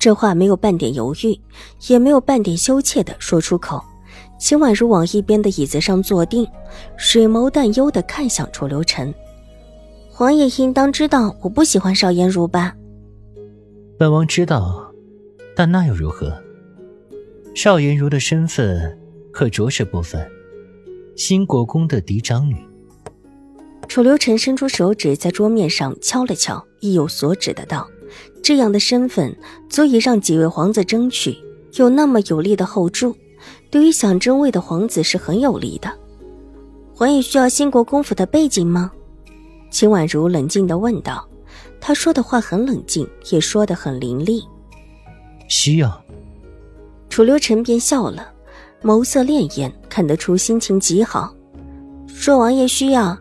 这话没有半点犹豫，也没有半点羞怯的说出口。秦婉如往一边的椅子上坐定，水眸淡幽的看向楚留臣。皇爷应当知道我不喜欢邵颜如吧？本王知道，但那又如何？邵颜如的身份可着实不凡，新国公的嫡长女。楚留臣伸出手指在桌面上敲了敲，意有所指的道。这样的身份足以让几位皇子争取，有那么有力的后助，对于想争位的皇子是很有利的。皇爷需要新国公府的背景吗？秦婉如冷静地问道。他说的话很冷静，也说得很凌厉。需要。楚留臣便笑了，眸色潋滟，看得出心情极好。若王爷需要，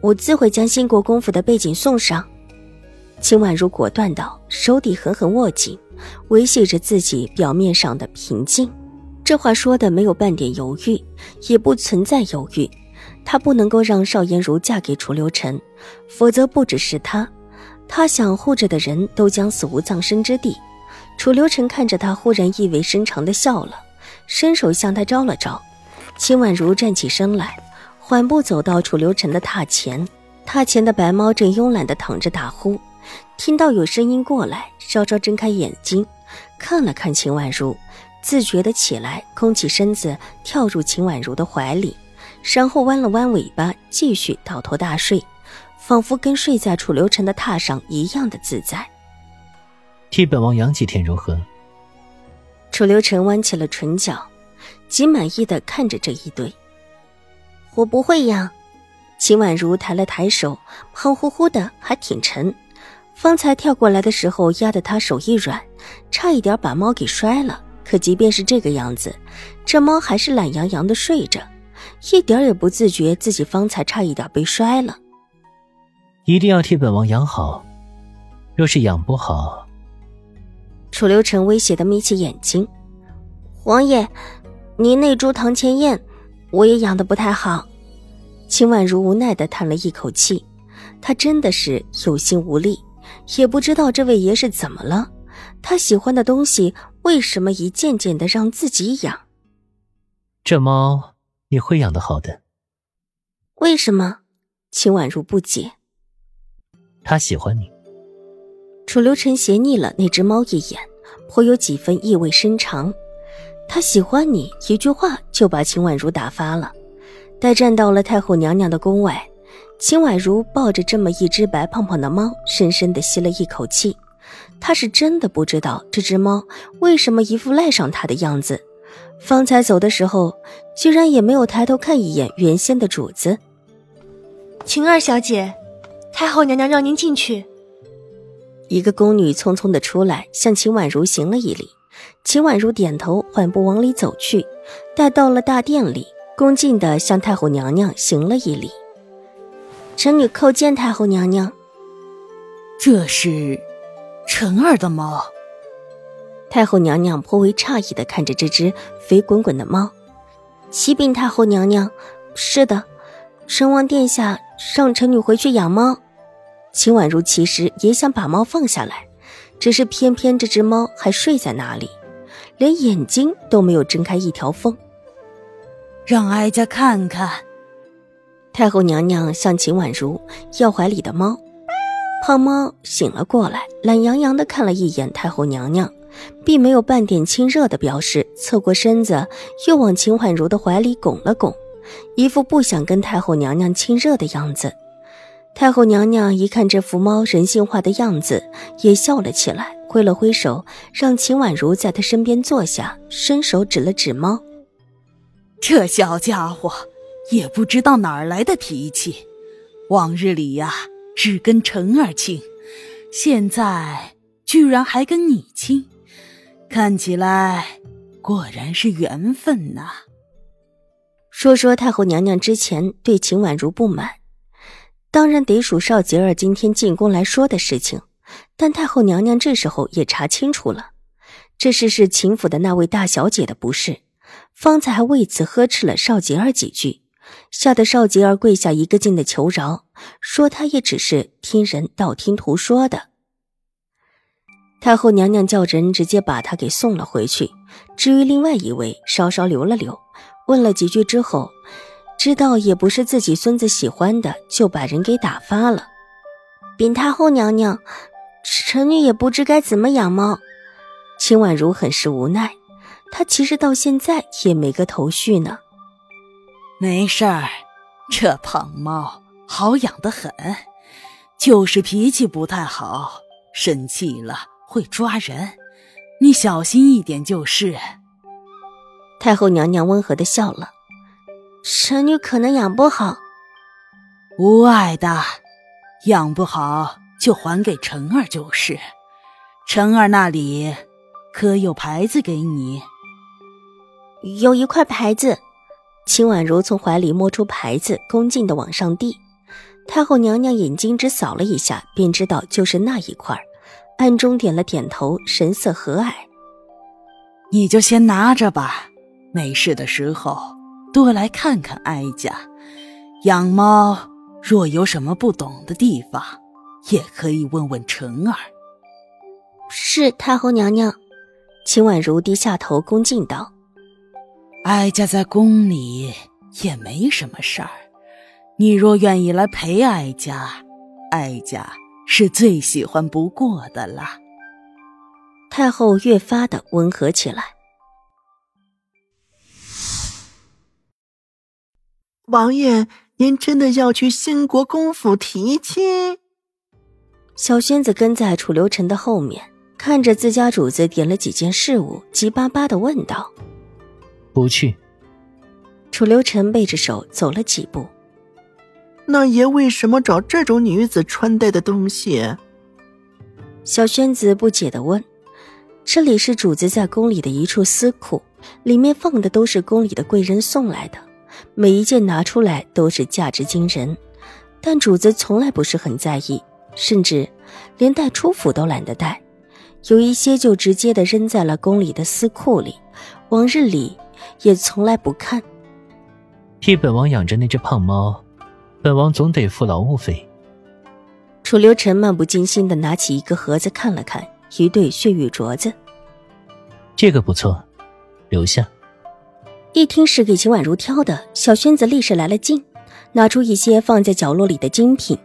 我自会将新国公府的背景送上。秦婉如果断道，手底狠狠握紧，维系着自己表面上的平静。这话说的没有半点犹豫，也不存在犹豫。她不能够让邵颜如嫁给楚留臣，否则不只是她，她想护着的人都将死无葬身之地。楚留臣看着他，忽然意味深长的笑了，伸手向他招了招。秦婉如站起身来，缓步走到楚留臣的榻前，榻前的白猫正慵懒地躺着打呼。听到有声音过来，稍稍睁开眼睛，看了看秦婉如，自觉的起来，弓起身子，跳入秦婉如的怀里，然后弯了弯尾巴，继续倒头大睡，仿佛跟睡在楚留臣的榻上一样的自在。替本王养几天如何？楚留臣弯起了唇角，极满意的看着这一对。我不会养。秦婉如抬了抬手，胖乎乎的，还挺沉。方才跳过来的时候，压得他手一软，差一点把猫给摔了。可即便是这个样子，这猫还是懒洋洋的睡着，一点也不自觉自己方才差一点被摔了。一定要替本王养好，若是养不好……楚留臣威胁的眯起眼睛：“王爷，您那株堂前燕，我也养的不太好。”秦婉如无奈的叹了一口气，她真的是有心无力。也不知道这位爷是怎么了，他喜欢的东西为什么一件件的让自己养？这猫你会养的好的。为什么？秦婉如不解。他喜欢你。楚留臣斜睨了那只猫一眼，颇有几分意味深长。他喜欢你，一句话就把秦婉如打发了。待站到了太后娘娘的宫外。秦婉如抱着这么一只白胖胖的猫，深深地吸了一口气。她是真的不知道这只猫为什么一副赖上她的样子。方才走的时候，居然也没有抬头看一眼原先的主子。晴儿小姐，太后娘娘让您进去。一个宫女匆匆的出来，向秦婉如行了一礼。秦婉如点头，缓步往里走去。待到了大殿里，恭敬的向太后娘娘行了一礼。臣女叩见太后娘娘。这是臣儿的猫。太后娘娘颇为诧异的看着这只肥滚滚的猫。启禀太后娘娘，是的，神王殿下让臣女回去养猫。秦婉如其实也想把猫放下来，只是偏偏这只猫还睡在那里，连眼睛都没有睁开一条缝。让哀家看看。太后娘娘向秦婉如要怀里的猫，胖猫醒了过来，懒洋洋地看了一眼太后娘娘，并没有半点亲热的表示，侧过身子又往秦婉如的怀里拱了拱，一副不想跟太后娘娘亲热的样子。太后娘娘一看这副猫人性化的样子，也笑了起来，挥了挥手，让秦婉如在她身边坐下，伸手指了指猫：“这小家伙。”也不知道哪儿来的脾气，往日里呀只跟晨儿亲，现在居然还跟你亲，看起来果然是缘分呐。说说太后娘娘之前对秦婉如不满，当然得数少杰儿今天进宫来说的事情。但太后娘娘这时候也查清楚了，这事是秦府的那位大小姐的不是，方才还为此呵斥了少杰儿几句，吓得邵吉儿跪下一个劲的求饶，说他也只是听人道听途说的。太后娘娘叫人直接把他给送了回去。至于另外一位，稍稍留了留，问了几句之后，知道也不是自己孙子喜欢的，就把人给打发了。禀太后娘娘，臣女也不知该怎么养猫。秦婉如很是无奈，她其实到现在也没个头绪呢。没事儿，这胖猫好养得很，就是脾气不太好，生气了。会抓人，你小心一点就是。太后娘娘温和的笑了，臣女可能养不好，无碍的，养不好就还给晨儿就是。晨儿那里可有牌子给你？有一块牌子。秦婉如从怀里摸出牌子，恭敬的往上递。太后娘娘眼睛只扫了一下，便知道就是那一块。暗中点了点头，神色和蔼。你就先拿着吧，没事的时候多来看看哀家。养猫若有什么不懂的地方，也可以问问晨儿。是太后娘娘。秦婉如低下头，恭敬道：“哀家在宫里也没什么事儿，你若愿意来陪哀家，哀家。”是最喜欢不过的了。太后越发的温和起来。王爷，您真的要去兴国公府提亲？小轩子跟在楚留臣的后面，看着自家主子点了几件事物，急巴巴的问道：“不去。”楚留臣背着手走了几步。那爷为什么找这种女子穿戴的东西？小轩子不解的问：“这里是主子在宫里的一处私库，里面放的都是宫里的贵人送来的，每一件拿出来都是价值惊人，但主子从来不是很在意，甚至连带出府都懒得带，有一些就直接的扔在了宫里的私库里，往日里也从来不看。替本王养着那只胖猫。”本王总得付劳务费。楚留臣漫不经心的拿起一个盒子看了看，一对血玉镯子，这个不错，留下。一听是给秦婉如挑的，小轩子立时来了劲，拿出一些放在角落里的精品，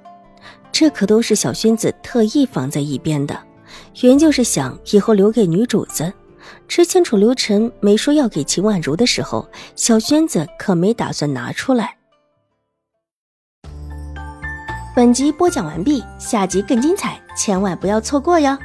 这可都是小轩子特意放在一边的，原就是想以后留给女主子。之前楚留臣没说要给秦婉如的时候，小轩子可没打算拿出来。本集播讲完毕，下集更精彩，千万不要错过哟。